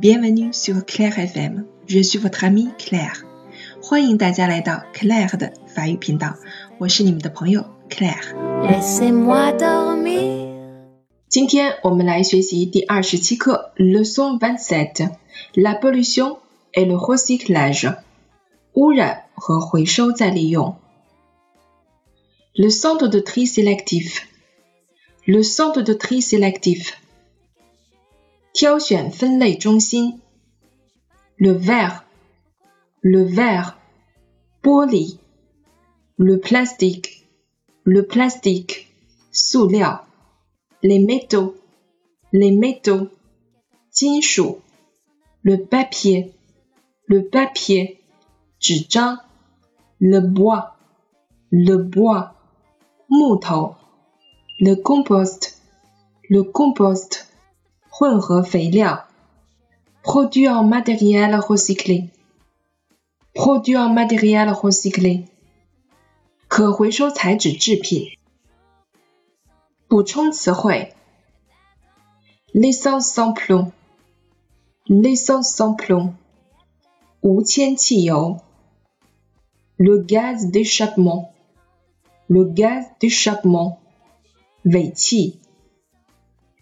Bienvenue sur Claire FM，je suis votre amie Claire，欢迎大家来到 Claire 的法语频道，我是你们的朋友 Claire。 Laissez-moi dormir. 今天我们来学习第二十七课，Leçon vingt-sept，la pollution et le recyclage，污染和回收再利用。Le centre de tri sélectif，le centre de tri sélectif， 挑选分类中心。Le verre，le verre，玻璃。Le plastique，le plastique，塑料。les métaux, les métaux, 金属 le papier, le papier, 纸张 le bois, le bois, 木头 le compost, le compost, 混合肥料 produit en matériel recyclé, produit en matériel recyclé, 可回收材质制品。补充词汇：l'essence sans plomb，l'essence sans plomb，无铅汽油；le gaz d'échappement，le gaz d'échappement，尾气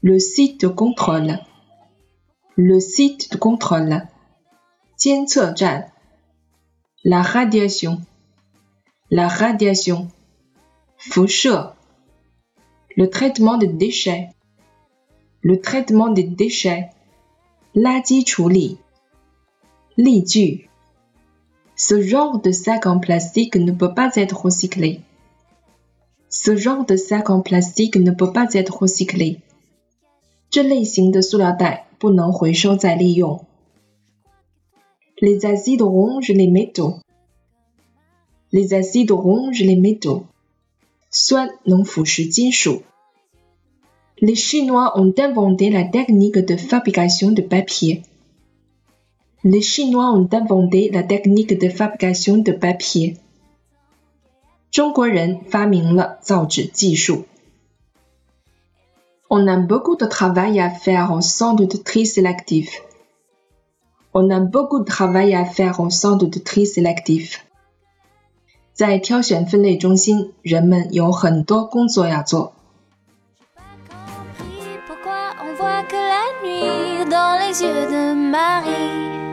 ；le site de contrôle，le site de contrôle，监测站；la radiation，la radiation，辐射。le traitement des déchets, le traitement des déchets, 垃圾处理。例句：Ce genre de sac en plastique ne peut pas être recyclé. Ce genre de sac en plastique ne peut pas être recyclé. 这类型的塑料袋不能回收再利用。Les acides rongent les métaux. Les acides rongent les métaux. 酸能腐蚀金属。Les Chinois ont inventé la technique de fabrication de papier. Les Chinois ont inventé la technique de fabrication de papier. 中国人发明了造纸技术。 On a beaucoup de travail à faire au centre de tri sélectif. On a beaucoup de travail à faire au centre de tri sélectif. 在挑选分类中心，人们有很多工作要做。 Pourquoi on voit que la nuit dans les yeux de Marie?